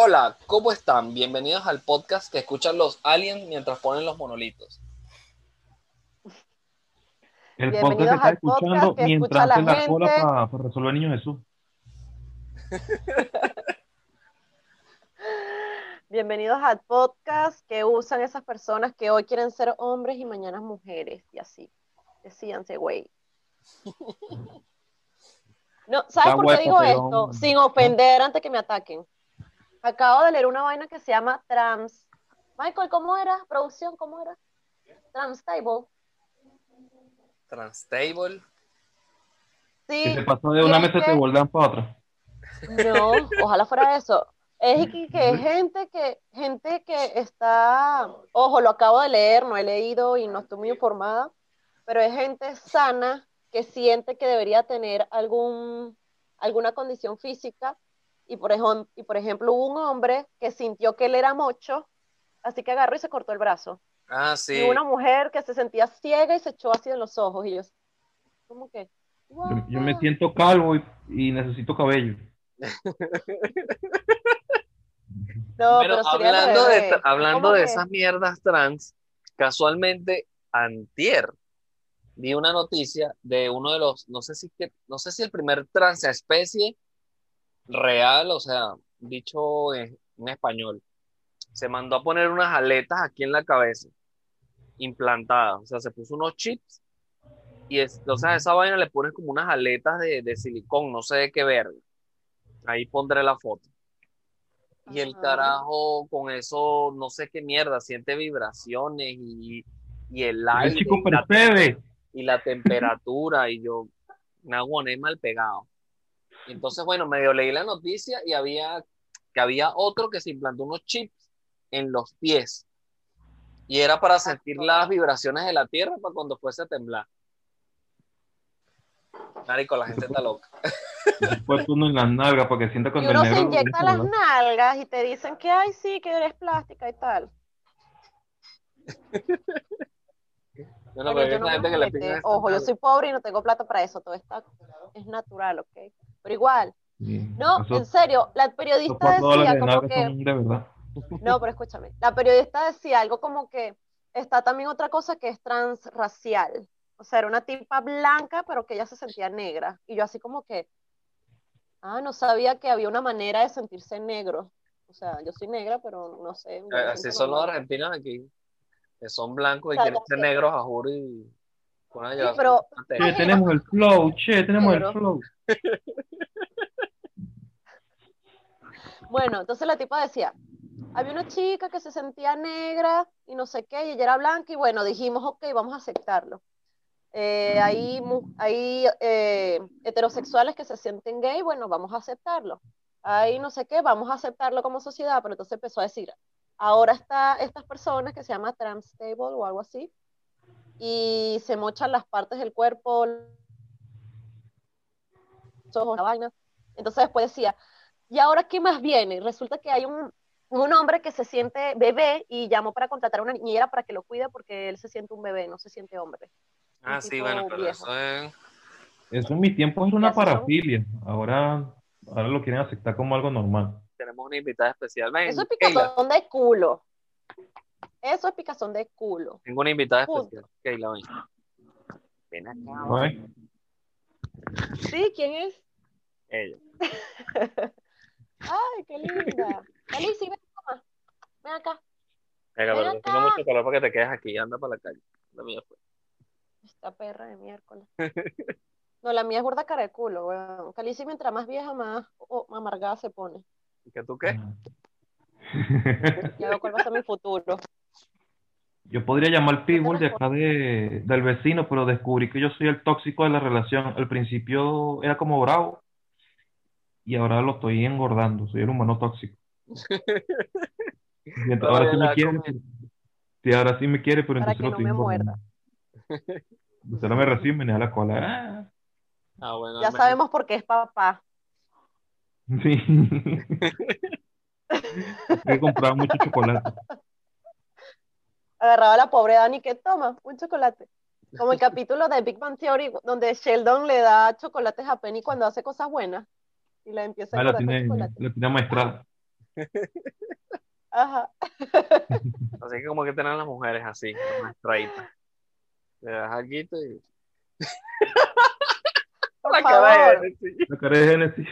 Hola, ¿cómo están? Bienvenidos al podcast que escuchan los aliens mientras ponen los monolitos. El Bienvenidos podcast está podcast escuchando que mientras escucha la la cola gente. para resolver niño Jesús. Bienvenidos al podcast que usan esas personas que hoy quieren ser hombres y mañana mujeres, y así. Decíanse, güey. No, ¿sabes Está por qué digo esto? Sin ofender antes que me ataquen. Acabo de leer una vaina que se llama Trans. Michael, ¿cómo era? Producción, ¿cómo era? Transtable. Transtable. Sí. Que se pasó de una mesa que- te voltean para otra. No, ojalá fuera eso. Es que, que gente que gente que está, ojo, lo acabo de leer, no he leído y no estoy muy informada, pero es gente sana que siente que debería tener algún alguna condición física y por ejemplo, y por ejemplo hubo un hombre que sintió que él era mocho, así que agarró y se cortó el brazo. Ah, sí. Y una mujer que se sentía ciega y se echó así en los ojos y yo, como que, Yo, yo me siento calvo y, y necesito cabello. No, Pero pero hablando de, hablando ¿Cómo de esas mierdas trans, casualmente, antier, vi una noticia de uno de los, no sé si, que, no sé si el primer transespecie real, o sea, dicho en, en español, se mandó a poner unas aletas aquí en la cabeza, implantadas, o sea, se puso unos chips y es, o sea, a esa vaina le pones como unas aletas de, de silicón, no sé de qué verga. Ahí pondré la foto. Y el carajo con eso, no sé qué mierda, siente vibraciones y, y el aire y la, percebe. y la temperatura y yo me aguané mal pegado. Y entonces, bueno, medio leí la noticia y había que había otro que se implantó unos chips en los pies y era para sentir las vibraciones de la tierra para cuando fuese a temblar. Marico, la gente está loca. Después uno en las nalgas para que sienta Y uno el se inyecta las nalgas y te dicen que, ay, sí, que eres plástica y tal. Bueno, pero yo no gente que le Ojo, yo soy pobre y no tengo plata para eso. Todo está es natural, ¿ok? Pero igual, no, en Esos serio, la periodista decía de como que, de verdad. no, pero escúchame, la periodista decía algo como que está también otra cosa que es transracial. O sea, era una tipa blanca, pero que ella se sentía negra. Y yo así como que, ah, no sabía que había una manera de sentirse negro. O sea, yo soy negra, pero no sé. Eh, Así son los argentinos aquí, que son blancos y quieren ser negros a juro y llevar pero-. Che, tenemos el flow, che, tenemos el flow. Bueno, entonces la tipa decía, había una chica que se sentía negra y no sé qué, y ella era blanca, y bueno, dijimos, ok, vamos a aceptarlo. Eh, hay eh, heterosexuales que se sienten gay, bueno, vamos a aceptarlo. Hay no sé qué, vamos a aceptarlo como sociedad, pero entonces empezó a decir, ahora está estas personas que se llama transtable o algo así, y se mochan las partes del cuerpo, los ojos, la vaina. Entonces después decía, ¿y ahora qué más viene? Resulta que hay un, un hombre que se siente bebé y llamó para contratar a una niñera para que lo cuide porque él se siente un bebé, no se siente hombre. Ah, sí, bueno, pero viejo. eso es... Eso en mi tiempo era una parafilia. Ahora, ahora lo quieren aceptar como algo normal. Tenemos una invitada especial. Ven, Eso es Keila, picazón de culo. Eso es picazón de culo. tengo una invitada Punto. especial. Keila, ven. Ven acá. ¿Sí? ¿Quién es? Ella. ¡Ay, qué linda! Alicia, ven, toma. Ven acá. Venga, Ven pero tengo mucho calor para que te quedes aquí. Anda para la calle. La mía fue. Esta perra de miércoles. No, la mía es gorda cara de culo, weón. Calici mientras más vieja, más oh, amargada se pone. ¿Y que tú qué? Ya veo cuál va a ser mi futuro. Yo podría llamar Pitbull de acá de, del vecino, pero descubrí que yo soy el tóxico de la relación. Al principio era como bravo y ahora lo estoy engordando. Soy el humano tóxico. Y entonces, ahora sí me quiere. Sí, ahora sí me quiere, pero Para entonces que lo no estoy me engordando. Usted no me recibe, me da la cola. Ah, Ah, bueno. Ya me- sabemos por qué es papá. Sí. He comprado mucho chocolate. Agarraba a la pobre Dani que toma un chocolate. Como el capítulo de Big Bang Theory donde Sheldon le da chocolates a Penny cuando hace cosas buenas y le empieza a Ah, la tiene, chocolate. la tiene maestrada. Ajá. Así que como que tener las mujeres así, más estraditas. Le das aquí y... Por La cara de favor. Genesis. La cara de Genesis.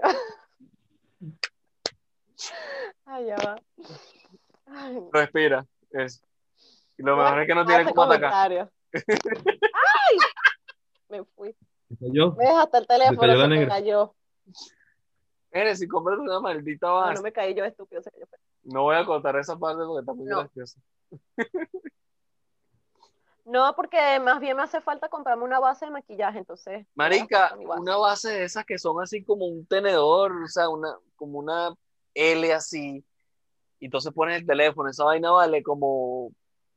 Ay, ya va. Ay, Respira. Eso. Y lo no mejor es que no hace cómo atacar. ¡Ay! Me fui. Cayó. Me hasta el teléfono cayó la se me negra. cayó. Genesis, cómprate una maldita No, base. no me caí yo estúpido. se cayó. No voy a contar esa parte porque está muy No. graciosa. No, porque más bien me hace falta comprarme una base de maquillaje, entonces. Marica, base. una base de esas que son así como un tenedor, o sea, una, como una L así. Y entonces pones el teléfono, esa vaina vale como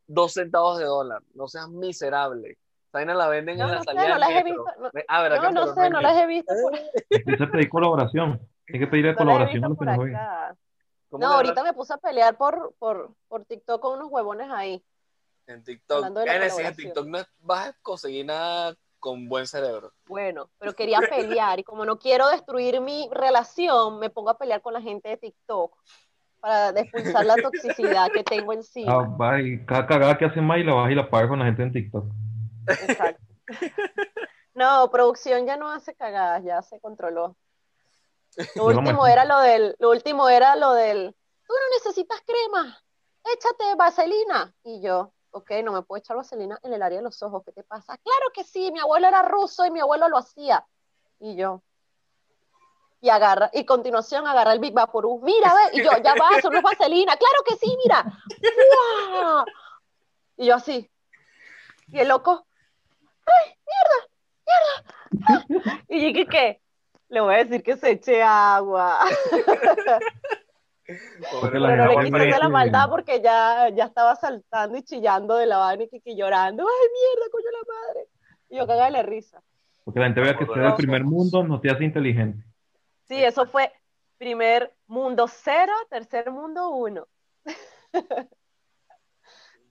dos centavos de dólar. No seas miserable. Esa vaina la venden No, en la no sé, salida no las he visto, no- Ah, ¿verdad No, no sé, no las he visto por, Empieza a pedir colaboración. Hay que pedirle colaboración a los que nos ven. acá. ¿Cómo No, ahorita me puse a pelear por, por, por TikTok con unos huevones ahí. En TikTok. En. TikTok no vas a conseguir nada con buen cerebro. Bueno, pero quería pelear y como no quiero destruir mi relación, me pongo a pelear con la gente de TikTok para expulsar la toxicidad que tengo Ah, encima. va, y cada cagada que hace más y la vas y la pagas con la gente en TikTok. Exacto. No, producción ya no hace cagadas, ya se controló. Lo último era lo del, lo último era lo del, tú no necesitas crema, échate vaselina. Y yo, ok, no me puedo echar vaselina en el área de los ojos, ¿qué te pasa? Claro que sí, mi abuelo era ruso y mi abuelo lo hacía. Y yo, y agarra, y continuación agarra el Big Vaporú, mira, ve, y yo, ya va, eso no es vaselina, claro que sí, mira. ¡Fua! Y yo así, y el loco, ¡ay, mierda, mierda! Y yo, ¿qué qué? Le voy a decir que se eche agua. Porque la Pero no le quise hacer la maldad porque ya, ya estaba saltando y chillando de la vaina y que, que llorando. ¡Ay, mierda, coño la madre! Y yo cagada de risa. Porque la gente vea que ser del primer mundo no te hace inteligente. Sí, eso fue primer mundo cero, tercer mundo uno.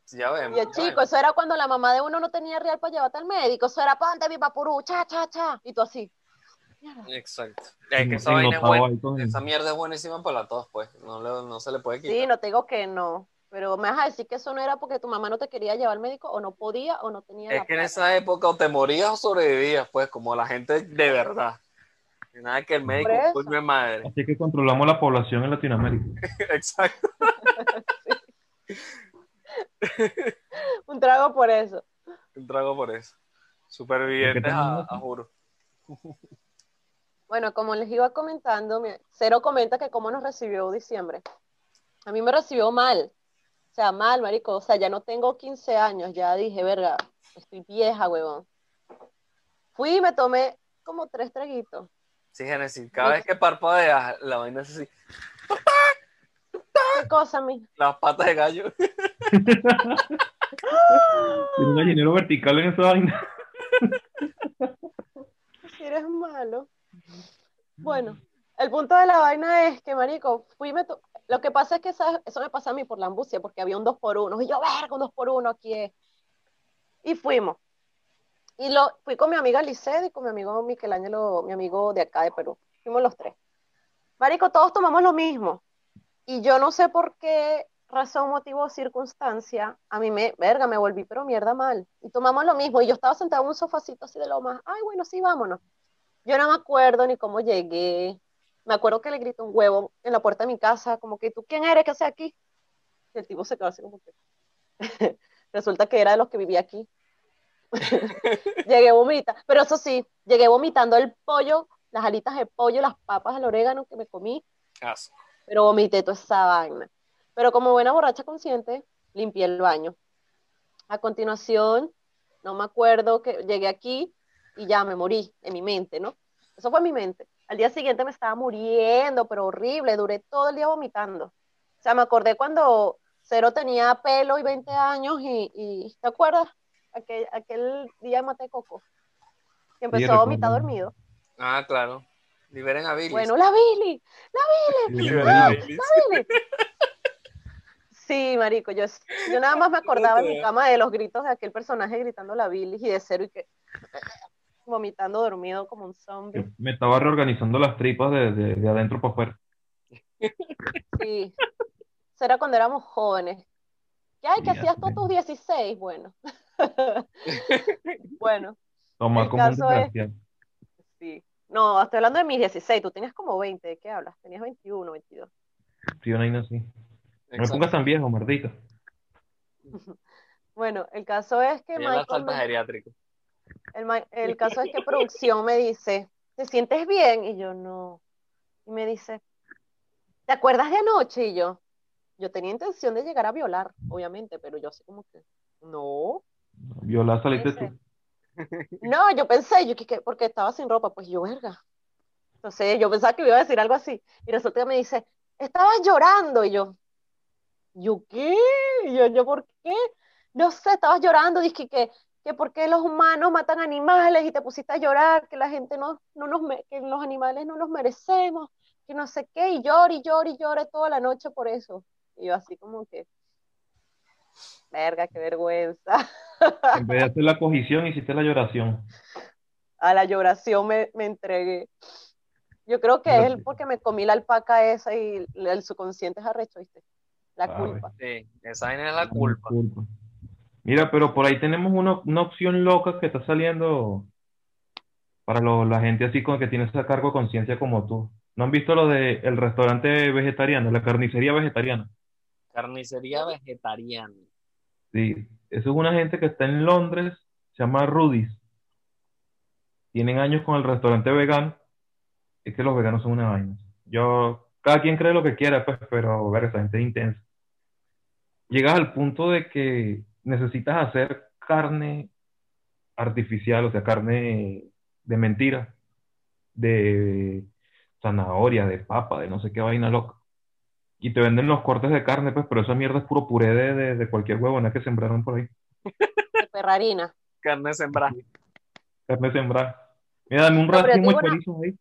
Ya vemos. Y el chico, vemos. eso era cuando la mamá de uno no tenía real para llevarte al médico. Eso era ponte mi papurú, cha, cha, cha. Y tú así. Mierda. Exacto. Es que esa En- vaina es ennotado buena. ahí con- Esa mierda es buenísima para todos, pues. No, le- no se le puede quitar. Sí, no te digo que no. Pero me vas a decir que eso no era porque tu mamá no te quería llevar al médico o no podía o no tenía Es la que en esa época o te morías o sobrevivías, pues, como la gente de verdad. Y Nada que el médico, coño de madre. Así que controlamos la población en Latinoamérica. Exacto. Un trago por eso. Un trago por eso. Supervivientes ¿Por qué a, a juro. Bueno, como les iba comentando, Cero comenta que cómo nos recibió diciembre. A mí me recibió mal. O sea, mal, marico. O sea, ya no tengo 15 años. Ya dije, verga, estoy vieja, huevón. Fui y me tomé como tres traguitos. Sí, Genesis, cada vez que parpadeas, la vaina es así. ¿Qué cosa, mi? Las patas de gallo. Tiene un gallinero vertical en esa vaina. Si eres malo. Bueno, el punto de la vaina es que, marico, fui me Lo que pasa es que eso me pasa a mí por la ambucia, porque había un 2 por 1 Y yo, verga, un 2 por 1 aquí es. Y fuimos. Y lo, fui con mi amiga Liced y con mi amigo Michelangelo, mi amigo de acá de Perú. Fuimos los tres. Marico, todos tomamos lo mismo. Y yo no sé por qué razón, motivo o circunstancia, a mí me, verga, me volví pero mierda mal. Y tomamos lo mismo. Y yo estaba sentada en un sofacito así de lo más, ay, bueno, sí, vámonos. Yo no me acuerdo ni cómo llegué. Me acuerdo que le grité un huevo en la puerta de mi casa, como que, ¿tú quién eres? ¿Qué haces aquí? Y el tipo se quedó así como que... Resulta que era de los que vivía aquí. llegué vomita, pero eso sí, llegué vomitando el pollo, las alitas de pollo, las papas al orégano que me comí, pero vomité toda esa vaina. Pero como buena borracha consciente, limpié el baño. A continuación, no me acuerdo que llegué aquí y ya me morí en mi mente, ¿no? Eso fue en mi mente. Al día siguiente me estaba muriendo, pero horrible, duré todo el día vomitando. O sea, me acordé cuando Cero tenía pelo y 20 años y, y ¿te acuerdas? Aquel, aquel día de Mate Coco, que empezó a vomitar dormido. Ah, claro. Liberen a Billy. Bueno, la Billy, Liberen a Billy. Billy. Sí, marico, yo, yo nada más me acordaba en mi cama de los gritos de aquel personaje gritando la Billy y de Cero y que vomitando dormido como un zombie. Me estaba reorganizando las tripas de, de, de adentro para afuera. Sí. Eso era cuando éramos jóvenes. ¿Qué hay? ¿Que hacías tú tus 16? Bueno. Bueno, Toma El como un caso es- desgraciado. sí. No, estoy hablando de mis 16. Tú tenías como 20. ¿De qué hablas? Tenías 21, 22. Sí, una vaina así. No me pongas tan viejo, mardita. Bueno, el caso es que Michael geriátrico. El, el caso es que producción me dice, ¿te sientes bien? Y yo, no. Y me dice, ¿te acuerdas de anoche? Y yo, yo tenía intención de llegar a violar, obviamente, pero yo así como que, no. Viola, saliste tú. No, yo pensé, yo, ¿qué, qué? porque estaba sin ropa, pues yo, verga. Entonces yo pensaba que me iba a decir algo así. Y resulta que me dice, estabas llorando. Y yo, ¿yo qué? Y yo, ¿yo por qué? No sé, estabas llorando, dije que, que por qué los humanos matan animales y te pusiste a llorar, que la gente no, no nos, que los animales no los merecemos, que no sé qué, y lloré, y lloré, y lloré toda la noche por eso. Y yo así como que, verga, qué vergüenza. En vez de hacer la cogición, hiciste la lloración. a la lloración me, me entregué. Yo creo que es porque me comí la alpaca esa y el subconsciente es arrecho, ¿viste? La culpa. Sí, esa es la culpa. Mira, pero por ahí tenemos una, una opción loca que está saliendo para lo- la gente así con que tiene ese cargo de conciencia como tú. ¿No han visto lo de el restaurante vegetariano, la carnicería vegetariana? Carnicería vegetariana. Sí, eso es una gente que está en Londres, se llama Rudy's. Tienen años con el restaurante vegano. Es que los veganos son una vaina. Yo, cada quien cree lo que quiera, pues, pero ver, esa gente es intensa. Llegas al punto de que necesitas hacer carne artificial, o sea, carne de mentira, de zanahoria, de papa, de no sé qué vaina loca. Y te venden los cortes de carne, pues, pero esa mierda es puro puré de, de, de cualquier huevona que sembraron por ahí. De perrarina. Carne sembrada. Carne sembrada. Mira, dame un No, racimo de una- ahí.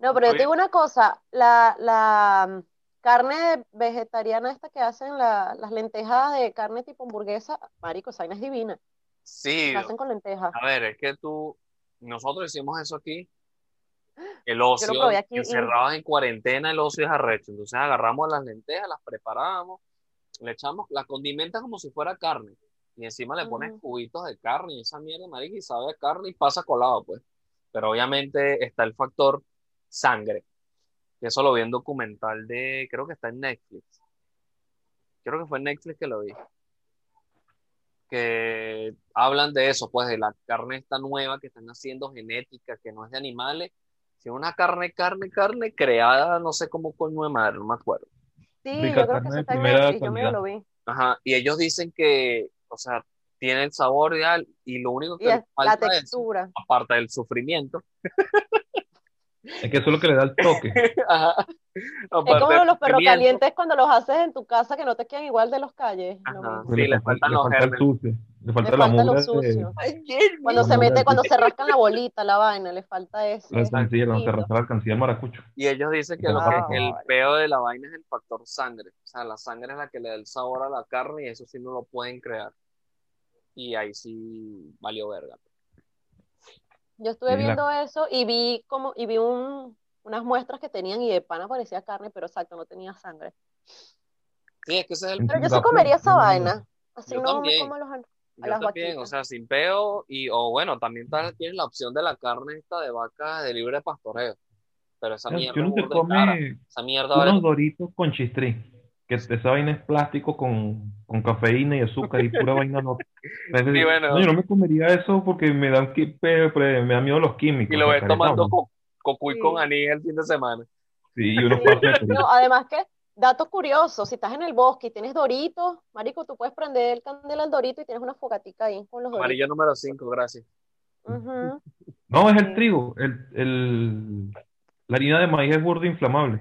No, pero yo te digo una cosa, la, la carne vegetariana esta que hacen la- las lentejas de carne tipo hamburguesa, marico, esa es divina. Sí, La hacen con lentejas. a ver, es que tú, nosotros hicimos eso aquí. El ocio, y- encerrados en cuarentena, el ocio es arrecho. Entonces agarramos las lentejas, las preparamos, le echamos, las condimentas como si fuera carne. Y encima le pones cubitos de carne y esa mierda, marica, y sabe a carne y pasa colado, pues. Pero obviamente está el factor sangre. Que eso lo vi en documental de, creo que está en Netflix. Creo que fue en Netflix que lo vi. Que hablan de eso, pues de la carne esta nueva que están haciendo genética, que no es de animales, sino una carne, carne, carne creada, no sé cómo con de madre, no me acuerdo. Sí, Rica yo creo que eso está en Netflix, yo calidad. lo vi. Ajá, y ellos dicen que, o sea, tiene el sabor ideal y lo único que Y es la falta es, textura. aparte del sufrimiento, Es que eso es lo que le da el toque. ajá, Es como los perros calientes cuando los haces en tu casa que no te quedan igual de los calles. Sí, le faltan le los falta el sucio, le falta Le la falta lo mugre de- sucio. Ay. Cuando La se mete, de- cuando se rascan la bolita, la vaina, le falta eso. la alcancía, cuando se arrastra la alcancía maracucho. Y ellos dicen que lo Ah, que el peo de la vaina es el factor sangre. O sea, la sangre es la que le da el sabor a la carne y eso sí no lo pueden crear. Y ahí sí valió verga. Yo estuve la- viendo eso y vi como, y vi un, unas muestras que tenían y de pana parecía carne, pero exacto, no tenía sangre. Sí, es que ese es el Pero yo sí comería esa no, vaina. Así Yo no me como los a Yo las también, vaquitas. o sea, sin peo y, o bueno, también tienes la opción de la carne esta de vaca de libre pastoreo. Pero esa mierda burda de cara. come Esa mierda vale unos doritos con chistrí, que esa vaina es plástico con, con cafeína y azúcar y pura vaina no. Sí, bueno. No, yo no me comería eso porque me dan me da miedo los químicos. y lo ves tomando co- cocuy Sí. con anís el fin de semana. Sí, y unos Sí. No, además que, dato curioso, si estás en el bosque y tienes doritos, marico, tú puedes prender el candela al dorito y tienes una fogatica ahí con los doritos. Amarillo número 5, gracias. No, es el trigo. El, el, la harina de maíz es burda inflamable.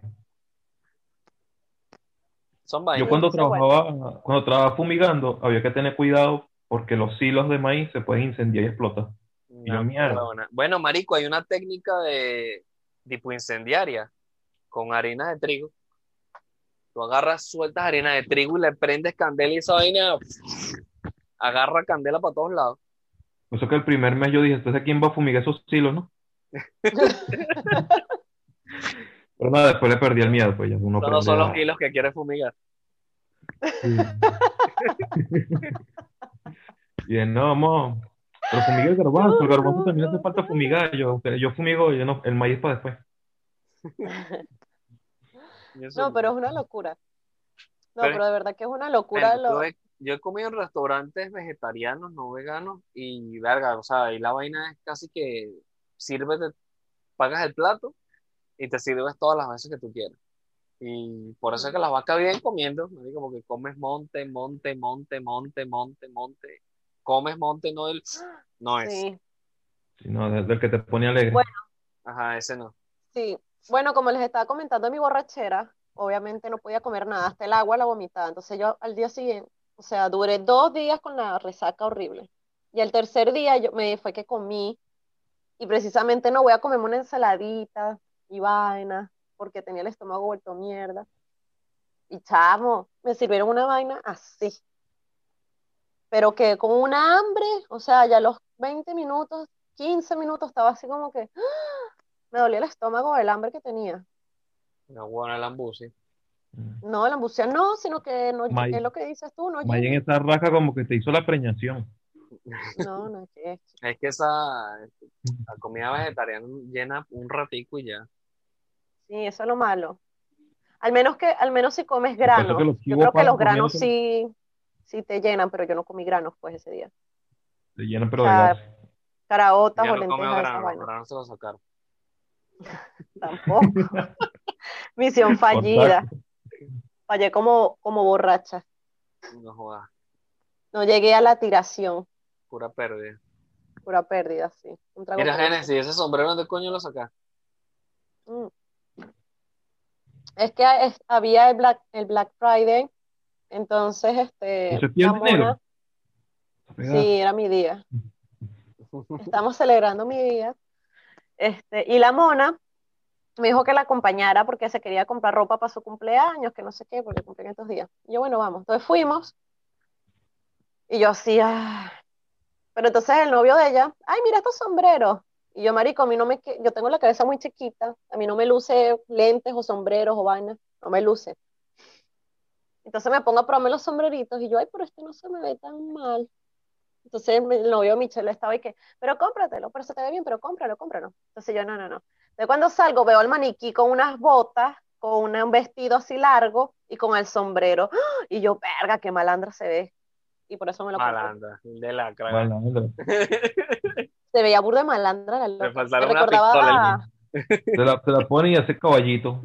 Son Yo vainas. cuando eso es trabajaba, cuando trabajaba fumigando, había que tener cuidado porque los silos de maíz se pueden incendiar y explotar. Una yo, mierda. Bueno, marico, hay una técnica de tipo incendiaria con harina de trigo. Tú agarras, sueltas harina de trigo y le prendes candela y esa vaina agarra candela para todos lados. Eso que el primer mes yo dije, entonces quién va a fumigar esos silos, no? Pero nada, después le perdí el miedo, pues ya uno Esos no son los a- kilos que quiere fumigar. Sí. Bien, no, vamos. Pero fumigar el garbanzo, el garbanzo también hace falta fumigar. Yo, yo fumigo, yo no, el maíz para después. No, pero es una locura. No, Pero- pero de verdad que es una locura. Lo- yo, he, yo he comido en restaurantes vegetarianos, no veganos, y verga, o sea, ahí la vaina es casi que sirves, de- pagas el plato y te sirves todas las veces que tú quieras. Y por eso es que las vacas vienen comiendo, marico, porque comes monte, monte, monte, monte, monte, monte. Comes monte, no el, no es. Sí, Sí, no, del, del que te pone alegre. Bueno. Ajá, ese no. sí. Bueno, como les estaba comentando en mi borrachera, obviamente no podía comer nada, hasta el agua la vomitaba. Entonces yo al día siguiente, o sea, duré dos días con la resaca horrible. Y el tercer día yo me fue que comí y precisamente no voy a comerme una ensaladita y vaina porque tenía el estómago vuelto mierda. Y chamo, me sirvieron una vaina así. Pero que con una hambre, o sea, ya los 20 minutos, 15 minutos estaba así como que ¡ah! me dolía el estómago del hambre que tenía. No, bueno, el ambusi. Mm. No, la ambucia no, sino que no May- es lo que dices tú, no Más bien esa raja como que te hizo la preñación. No, no es que Es que esa la comida vegetariana llena un ratico y ya. Sí, eso es lo malo. Al menos que, al menos si comes granos. que los Yo creo que los granos sí, sí te llenan, pero yo no comí granos pues ese día. Te llenan pero O de sea, gas. Caraotas o no lentejas, grano, los granos se lo sacaron. Tampoco. Misión fallida. Contacto. Fallé como, como borracha. No jodas, No llegué a la tiración. pura pérdida. Pura pérdida, sí. Un trago Mira, Génesis, ese sombrero de coño lo sacaste. Mm. Es que es- había el Black, el Black Friday, entonces este, mona- Pegada. sí, era mi día. Estamos celebrando mi día. Este, y la mona me dijo que la acompañara porque se quería comprar ropa para su cumpleaños, que no sé qué, porque cumplen estos días. Y yo, bueno, vamos. Entonces fuimos. Y yo así, ah. Pero entonces el novio de ella, ay, mira estos sombreros. Y yo, marico, a mí no me, que- yo tengo la cabeza muy chiquita, a mí no me luce lentes o sombreros o vainas, no me luce. Entonces me pongo a probarme los sombreritos y yo, ay, pero este no se me ve tan mal. Entonces el novio Michelle estaba y que, pero cómpratelo, pero se te ve bien, pero cómpralo, cómpralo. Entonces yo, no, no, no. Entonces cuando salgo veo al maniquí con unas botas, con una- un vestido así largo y con el sombrero. ¡Ah! Y yo, verga, qué malandra se ve. Y por eso me lo compré. Malandra, de la craga. Se veía burda de malandra la loca. Le faltaron Me una recordaba pistola a- Te la, la pone y hace caballito.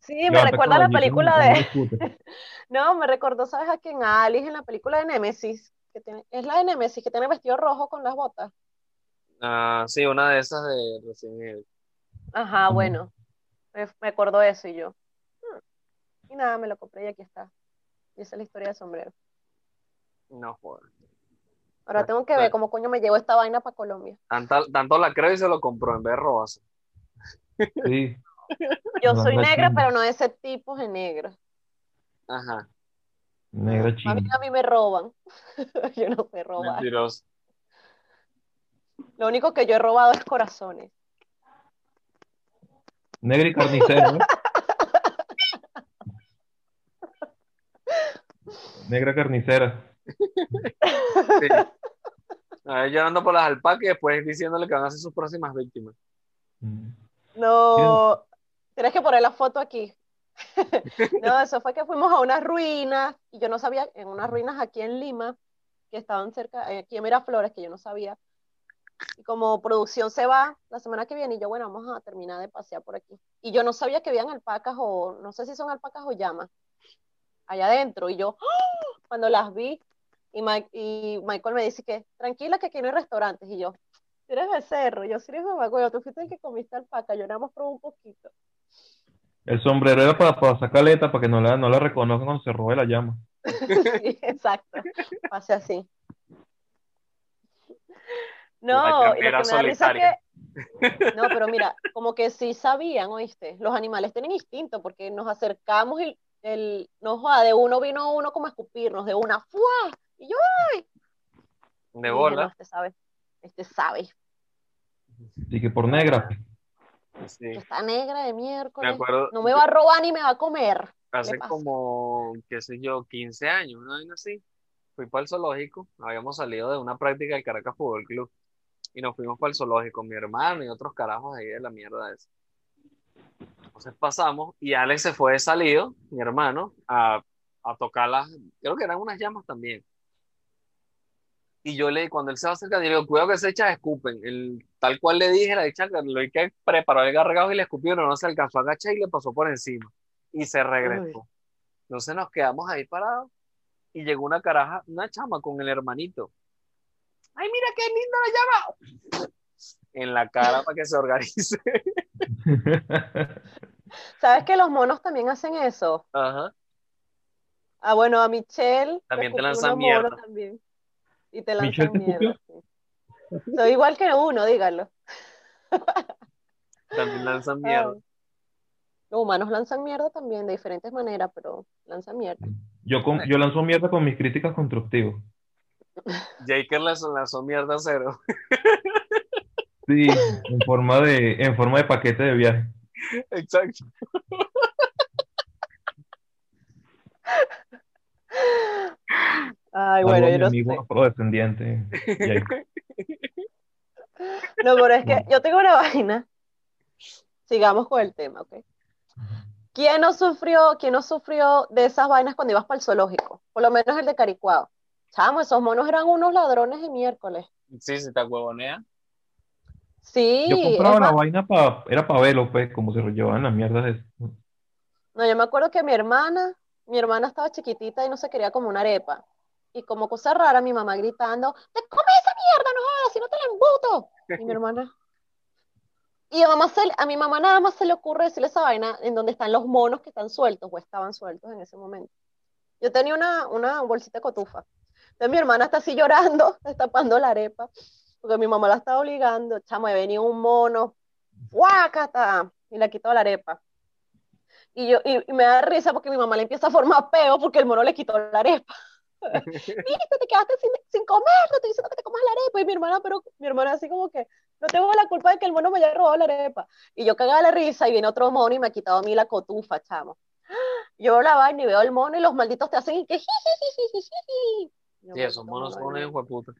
Sí, me Levanta recuerda a la película de... No, me recordó, ¿sabes a quién? A Alice en la película de Nemesis. Que tiene... Es la de Nemesis, que tiene vestido rojo con las botas. Ah, sí, una de esas de recién Evil. Ajá, bueno. Me, me acordó eso y yo. "Hmm". Y nada, me lo compré y aquí está. Y esa es la historia del sombrero. No jodas. Ahora Ah, tengo que ver cómo coño me llevo esta vaina para Colombia. Tanto, tanto la creo y se lo compró en vez de robarse. Sí. Yo No, soy negra, pero no de ese tipo de negra. Ajá, Negra A china. mí, a mí me roban. Yo no sé robar. mentiroso. Lo único que yo he robado es corazones. Negra y carnicera. ¿no? Negra carnicera. Sí. A ver, llorando por las alpacas y después diciéndole que van a ser sus próximas víctimas. Mm. No, tienes que poner la foto aquí. No, eso fue que fuimos a unas ruinas y yo no sabía, en unas ruinas aquí en Lima, que estaban cerca, eh, aquí en Miraflores, que yo no sabía. Y como producción se va la semana que viene, y yo, bueno, vamos a terminar de pasear por aquí. Y yo no sabía que habían alpacas o, no sé si son alpacas o llamas, allá adentro. Y yo, ¡ah! cuando las vi, y, Mike- y Michael me dice que, tranquila, que aquí no hay restaurantes. Y yo, tú eres becerro, yo sí eres mamagüevo, tú fuiste el que comiste alpaca, yo nada más probé un poquito. El sombrero era para, para sacar aleta, para que no la, no la reconozcan cuando se robe la llama. Sí, exacto, pase así. No, y lo que me da risa solitaria. que, no, pero mira, como que sí sabían, ¿oíste? Los animales tienen instinto porque nos acercamos y el, no joda, de uno vino uno como a escupirnos, de una, ¡fua! Y yo, De dije, no, bola. este sabe, este sabe. Así que por negra. pues. Sí. que está negra de Me miércoles. acuerdo, No me va a robar ni me va a comer. hace como, qué sé yo, 15 años, una vaina así. Fui para el zoológico, habíamos salido de una práctica del Caracas Fútbol Club y nos fuimos para el zoológico, mi hermano y otros carajos ahí de la mierda esa. Entonces pasamos y Alex se fue de salido, mi hermano, a, a tocar las, creo que eran unas llamas también. Y yo le, cuando él se va acercando, yo le digo, cuidado que se echa escupen. El, tal cual le dije, la dicha, lo que preparó el gargajo y le escupió, pero no se alcanzó a agachar y le pasó por encima. Y se regresó. Entonces nos quedamos ahí parados y llegó una caraja, una chama con el hermanito. ¡Ay, mira qué linda la llama! En la cara para que se organice. ¿Sabes que los monos también hacen eso? Ajá. Ah, bueno, a Michelle le También te lanzan mierda. también. Y te ¿Michelle lanzan mierda. sí. Soy igual que uno, díganlo. También lanzan mierda. Ay. Los humanos lanzan mierda también de diferentes maneras, pero lanzan mierda. Yo, con, yo lanzo mierda con mis críticas constructivas. Jaker lanzó, lanzó mierda cero. Sí, en forma de, en forma de paquete de viaje. Exacto. Ay, bueno, yo no amigo sé. No, pero es que yo tengo una vaina. Sigamos con el tema, ¿ok? ¿Quién no sufrió, quién no sufrió de esas vainas cuando ibas para el zoológico? Por lo menos el de Caricuao. Chamo, esos monos eran unos ladrones de miércoles. Sí, si te huevonea. Sí, Yo es compraba la más, vaina para, era para verlo, pues, como se lo llevaban las mierdas. de- no, yo me acuerdo que mi hermana, mi hermana estaba chiquitita y no se quería como una arepa. Y como cosa rara, mi mamá gritando, ¡te comes esa mierda, no jodas, si no te la embuto! Y mi hermana, Y a, mamá se- a mi mamá nada más se le ocurre decirle esa vaina en donde están los monos que están sueltos o estaban sueltos en ese momento. Yo tenía una, una bolsita de cotufa. Entonces mi hermana está así llorando, destapando la arepa, porque mi mamá la estaba obligando. Chamo, y venía un mono, ¡guácata! Y le quitó la arepa. Y, yo, y, y me da risa porque mi mamá le empieza a formar peo porque el mono le quitó la arepa. Viste, te quedaste sin, sin comer, te estoy diciendo que te comas la arepa. Y mi hermana, pero mi hermana así como que, no tengo la culpa de que el mono me haya robado la arepa. Y yo cagaba la risa y viene otro mono y me ha quitado a mí la cotufa, chamo. Yo veo la vaina y veo el mono y los malditos te hacen y que Sí, esos monos son unos de hijos de puta.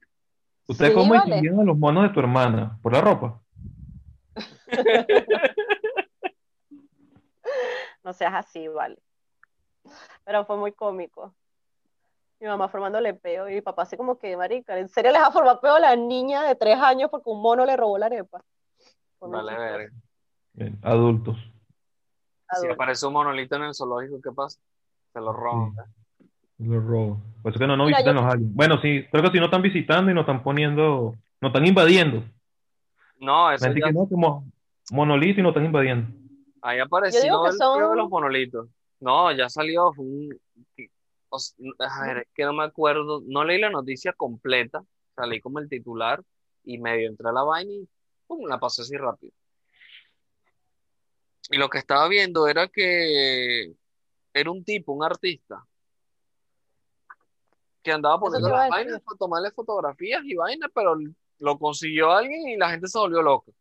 ¿Usted Sí, cómo vale. distinguían a los monos de tu hermana? ¿Por la ropa? No seas así, vale. Pero fue muy cómico. Mi mamá formándole peo y mi papá así como que, marica, ¿en serio les ha formado peo a la niña de tres años porque un mono le robó la arepa? Vale, verga. Eh, adultos. Si aparece un monolito en el zoológico, ¿qué pasa? Se lo roban. Los robos. Por eso que no, no Mira, visitan yo- los aliens. Bueno, sí, creo que si no están visitando y no están poniendo, no están invadiendo. No, eso ya, que no, como monolito y no están invadiendo. ahí Yo apareció digo que el peo de son- los monolitos. No, ya salió. fue un- o A ver, es que no me acuerdo. No leí la noticia completa. Salí como el titular y medio entré a la vaina y pum, la pasé así rápido. Y lo que estaba viendo era que era un tipo, un artista, que andaba poniendo las vainas para tomarle fotografías y vainas, pero lo consiguió alguien y la gente se volvió loca.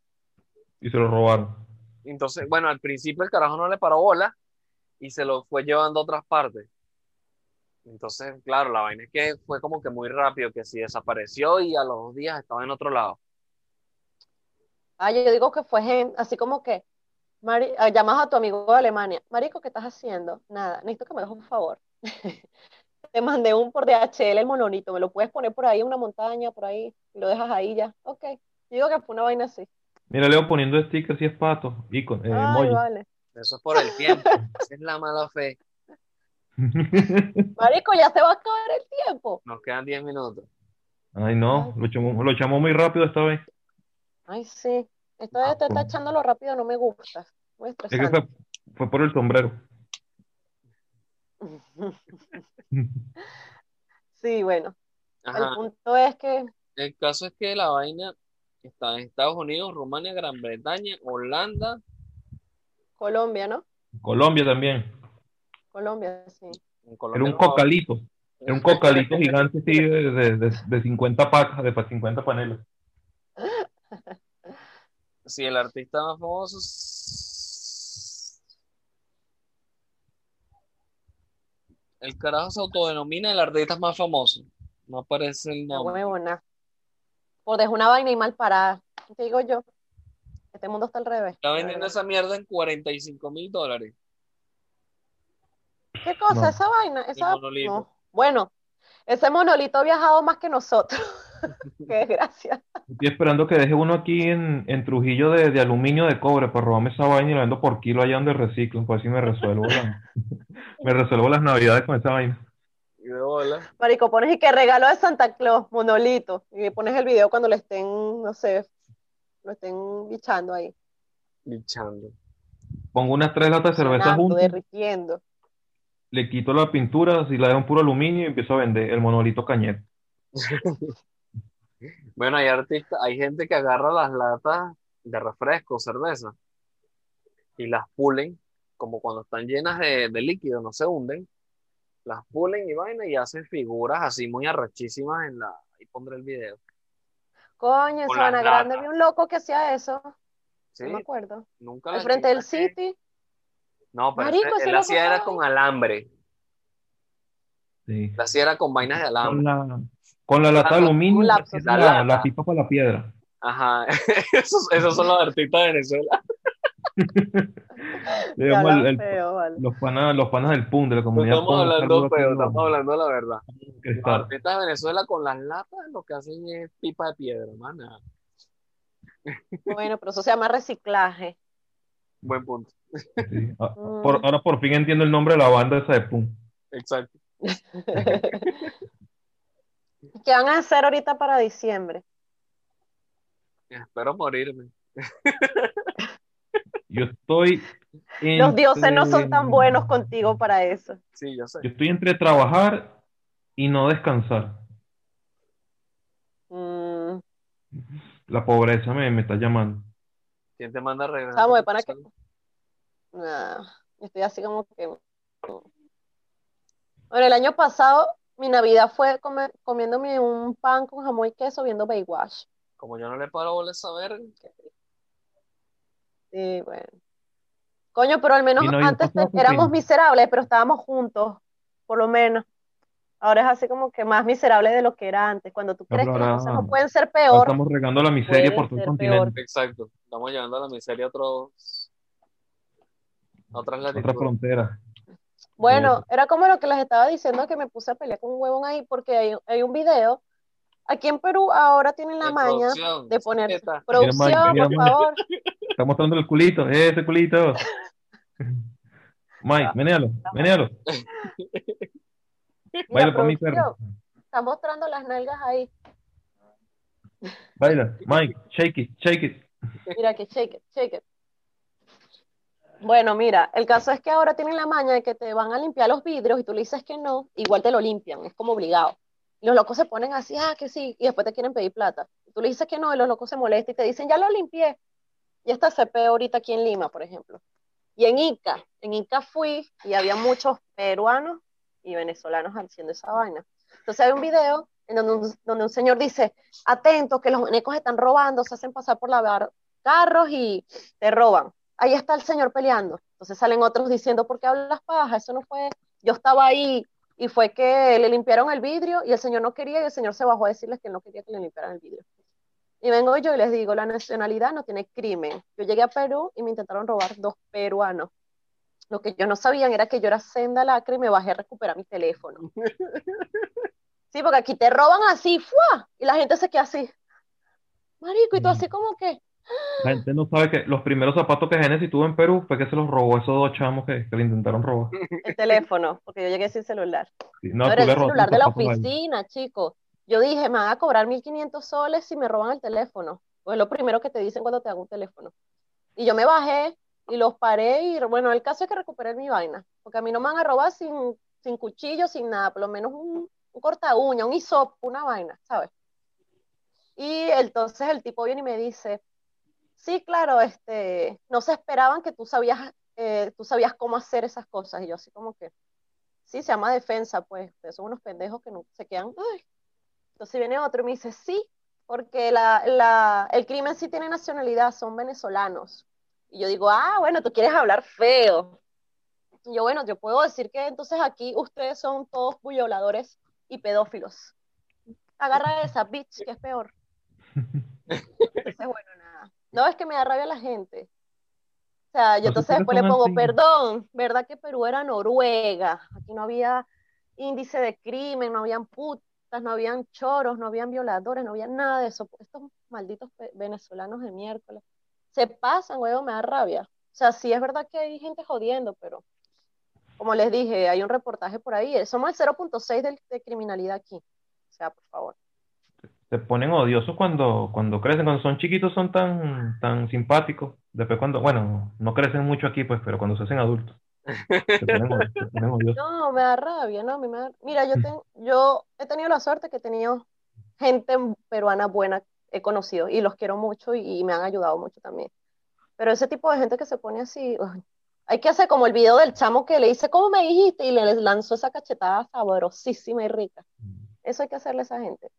Y se lo robaron. Entonces, bueno, al principio el carajo no le paró bola y se lo fue llevando a otras partes. Entonces, claro, la vaina es que fue como que muy rápido, que si desapareció y a los dos días estaba en otro lado. Ah, yo digo que fue gente, así como que Mari, ah, llamas a tu amigo de Alemania. Marico, ¿qué estás haciendo? Nada, necesito que me hagas un favor. Te mandé un por DHL el monolito, me lo puedes poner por ahí en una montaña, por ahí, y lo dejas ahí ya. Ok. Yo digo que fue una vaina así. Mira, Leo poniendo stickers y es pato. Y con, eh, Ay, vale. Eso es por el tiempo. Esa es la mala fe. Marico, ya se va a acabar el tiempo. Nos quedan 10 minutos. Ay, no, lo echamos, lo muy rápido esta vez. Ay, sí. Esto de estar echándolo rápido no me gusta. Muy Es que estresante. fue, fue por el sombrero. Sí, bueno. El punto es que El caso es que la vaina está en Estados Unidos, Rumania, Gran Bretaña, Holanda. Colombia, ¿no? Colombia también. Colombia, sí. En Era un no- cocalito. Era un cocalito gigante, sí, de, de, de, de 50 pacas, de pa- 50 paneles. Sí, el artista más famoso. es- El carajo se autodenomina el artista más famoso. No aparece el nombre. huevona. Por dejar una vaina y mal parada. ¿Qué te digo yo? Este mundo está al revés. Está vendiendo esa mierda en 45 mil dólares. ¿Qué cosa? No. Esa vaina, esa. no. Bueno, ese monolito ha viajado más que nosotros. Qué desgracia. Estoy esperando que deje uno aquí en, en Trujillo de, de aluminio de cobre para robarme esa vaina y la vendo por kilo allá donde reciclo, pues así me resuelvo la- me resuelvo las navidades con esa vaina. Y de bola. Marico, pones y que regalo de Santa Claus, monolito. Y pones el video cuando le estén, no sé, lo estén bichando ahí. Bichando. Pongo unas tres latas de cerveza juntas, derritiendo. Le quito la pintura, así la dejo en puro aluminio y empiezo a vender el monolito cañete. Bueno, hay artistas, hay gente que agarra las latas de refresco, cerveza, y las pulen, como cuando están llenas de, de líquido, no se hunden, las pulen y vaina y hacen figuras así muy arrechísimas en la. Ahí pondré el video. Coño, en Sabana Grande vi un loco que hacía eso. Sí, No me acuerdo. nunca Al la frente del. City. No, pero Marico, él loco hacía era con alambre. Sí. Él hacía era con vainas de Con alambre. la, con la lata de Ah, aluminio, lapso. hacía La la, la pipa para la piedra. Ajá. Esos, esos son los artistas de Venezuela. El- la el- feo, vale. los panas, los panas del PUN, de la No comunidad estamos PUN, hablando los- estamos hablando la verdad. Los artistas de Venezuela con las latas lo que hacen es pipa de piedra, mana. Bueno, pero eso se llama reciclaje. Buen punto. Sí. Mm. por- ahora por fin entiendo el nombre de la banda esa de PUN. Exacto. ¿Qué van a hacer ahorita para diciembre? Espero morirme. Yo estoy Los dioses no son tan buenos contigo para eso. Sí, yo sé. Yo estoy entre trabajar y no descansar. Mm, La pobreza me, me está llamando. ¿Quién te manda a regresar? Vamos, de pana que- nah, estoy así como que. Bueno, el año pasado mi Navidad fue comer- comiéndome un pan con jamón y queso viendo Baywatch. Como yo no le paro bola a saber, Sí, bueno. Coño, pero al menos antes éramos miserables, pero estábamos juntos, por lo menos. Ahora es así como que más miserable de lo que era antes. Cuando tú crees que las cosas no pueden ser peor, estamos regando la miseria por todo el continente. exacto. Estamos llevando a la miseria a otros, a otras Otra latitudes. frontera. Bueno, era como lo que les estaba diciendo que me puse a pelear con un huevón ahí porque hay, hay un video. Aquí en Perú ahora tienen la De maña producción, de poner etiqueta. producción, Mira, por favor. Está mostrando el culito, ese culito. Mike, menéalo, menéalo. Baila por mi perro. está mostrando las nalgas ahí. Baila, Mike, shake it, shake it. Mira que shake it, shake it. Bueno, mira, el caso es que ahora tienen la maña de que te van a limpiar los vidrios y tú le dices que no, igual te lo limpian, es como obligado. Y los locos se ponen así, ah, que sí, y después te quieren pedir plata. Y tú le dices que no, y los locos se molestan y te dicen, ya lo limpié. Y esta CP ahorita aquí en Lima, por ejemplo. Y en Ica, en Ica fui y había muchos peruanos y venezolanos haciendo esa vaina. Entonces hay un video en donde un, donde un señor dice, atento, que los venecos están robando, se hacen pasar por lavar carros y te roban. Ahí está el señor peleando. Entonces salen otros diciendo, ¿por qué hablas paja? Eso no fue, yo estaba ahí y fue que le limpiaron el vidrio y el señor no quería y el señor se bajó a decirles que no quería que le limpiaran el vidrio. Y vengo yo y les digo, la nacionalidad no tiene crimen. Yo llegué a Perú y me intentaron robar dos peruanos. Lo que yo no sabían era que yo era senda lacra y me bajé a recuperar mi teléfono. Sí, porque aquí te roban así, ¡fua! Y la gente se queda así. Marico, y tú Mm. así como que, La gente no sabe que los primeros zapatos que Genesis tuvo en Perú fue que se los robó esos dos chamos que, que le intentaron robar. el teléfono, porque yo llegué sin celular. Sí, No, No, era el celular de la oficina, chicos. Yo dije, me van a cobrar 1.500 soles si me roban el teléfono. Pues es lo primero que te dicen cuando te dan un teléfono. Y yo me bajé y los paré y bueno, el caso es que recuperé mi vaina, porque a mí no me van a robar sin, sin cuchillo, sin nada, por lo menos un, un corta uña, un hisopo, una vaina, ¿sabes? Y entonces el tipo viene y me dice, sí, claro, este, no se esperaban que tú sabías, eh, tú sabías cómo hacer esas cosas. Y yo así como que, sí, se llama defensa, pues, ustedes son unos pendejos que no se quedan, ay. Entonces viene otro y me dice, sí, porque la, la, el crimen sí tiene nacionalidad, son venezolanos. Y yo digo, ah, bueno, tú quieres hablar feo. Y yo, bueno, yo puedo decir que entonces aquí ustedes son todos violadores y pedófilos. Agarra esa bitch, que es peor. Entonces, bueno, nada. No, es que me da rabia la gente. O sea, yo entonces después le pongo, perdón, ¿verdad que Perú era Noruega? Aquí no había índice de crimen, no habían putas, no habían choros, no habían violadores, no había nada de eso. Estos malditos venezolanos de miércoles se pasan, huevo, me da rabia. O sea, sí es verdad que hay gente jodiendo, pero como les dije, hay un reportaje por ahí. Somos el 0.6 de, de criminalidad aquí. O sea, por favor se ponen odiosos cuando, cuando crecen, cuando son chiquitos son tan, tan simpáticos. Después cuando, bueno, no crecen mucho aquí, pues, pero cuando se hacen adultos. No, me da rabia, no, me Mira, yo, yo he tenido la suerte que he tenido gente peruana buena, he conocido y los quiero mucho y, me han ayudado mucho también. Pero ese tipo de gente que se pone así, hay que hacer como el video del chamo que le dice, ¿cómo me dijiste? Y le lanzó esa cachetada sabrosísima y rica. Mm. Eso hay que hacerle a esa gente.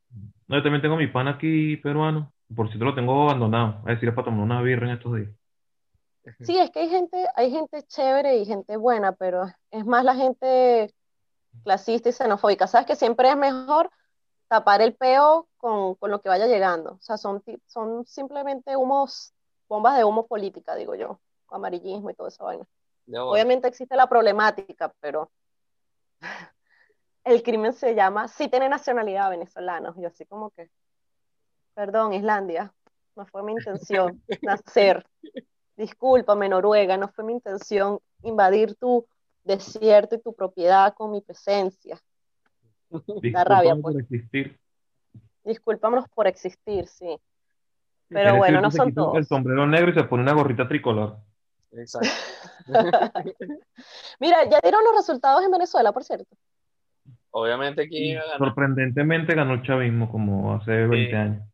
No, yo también tengo mi pan aquí peruano, por si te lo tengo abandonado, a decir, para tomar una birra en estos días. Sí, es que hay gente, hay gente chévere y gente buena, pero es más la gente clasista y xenofóbica. Sabes que siempre es mejor tapar el peo con, lo que vaya llegando. O sea, son, son simplemente humos, bombas de humo política, digo yo, amarillismo y todo eso vaina. Obviamente existe la problemática, pero el crimen se llama, sí tiene nacionalidad venezolana. Yo así como que, perdón, Islandia, no fue mi intención nacer. Discúlpame, Noruega, no fue mi intención invadir tu desierto y tu propiedad con mi presencia. La rabia, pues. por existir. Discúlpanos por existir, sí. Pero bueno, no son todos. El sombrero negro y se pone una gorrita tricolor. Exacto. Mira, ya dieron los resultados en Venezuela, por cierto. Obviamente que Sorprendentemente ganó el chavismo como hace 20 años.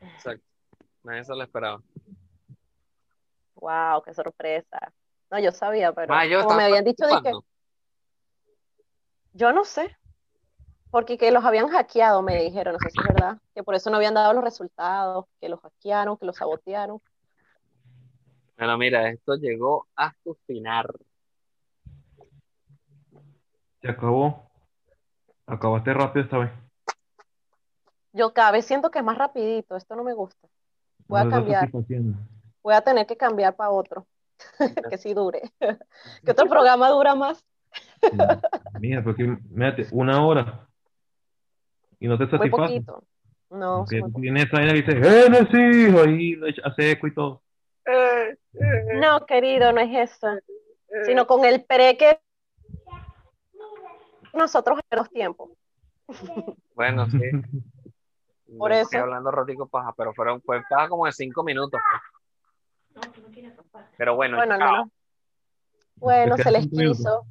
Exacto. Nadie se lo esperaba. Wow, qué sorpresa. No, yo sabía, pero ah, como me habían dicho de que... Yo no sé. Porque que los habían hackeado, me dijeron, no sé si es verdad. Que por eso no habían dado los resultados, que los hackearon, que los sabotearon. Bueno, mira, esto llegó a su final. Se acabó. Acabaste rápido esta vez. Yo cada vez siento que es más rapidito, esto no me gusta. Voy a cambiar. Voy a tener que cambiar para otro, que sí dure. que otro programa dura más. Mira, porque mírate, una hora. Y no te satisface. Muy poquito. No. Tiene esa y dice, ¡Genesis! Ahí hace eco y todo. No, querido, no es eso. Sino con el pre que nosotros en los tiempos. Bueno, sí. Por eso. Estoy hablando rotico paja, pero fueron, fue paja como de cinco minutos. Pues. Pero bueno, bueno, no. Bueno se les quiso.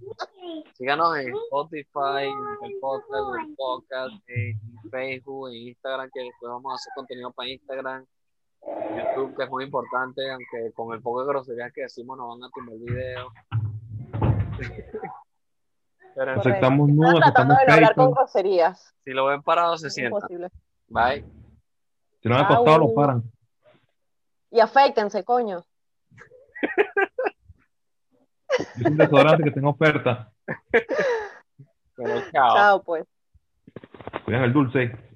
Síganos en Spotify, en el podcast, en el podcast, en Facebook, en Instagram, que después vamos a hacer contenido para Instagram. YouTube, que es muy importante, aunque con el poco de groserías que decimos nos van a tumbar el video. Pero aceptamos nudos, tratando de hablar con groserías. Si lo ven parado, se sienta. Bye. Si no han acostado, lo paran. Y afeítense, coño. Es un desodorante que tengo oferta. Pero chao. Chao, pues. Cuiden el dulce.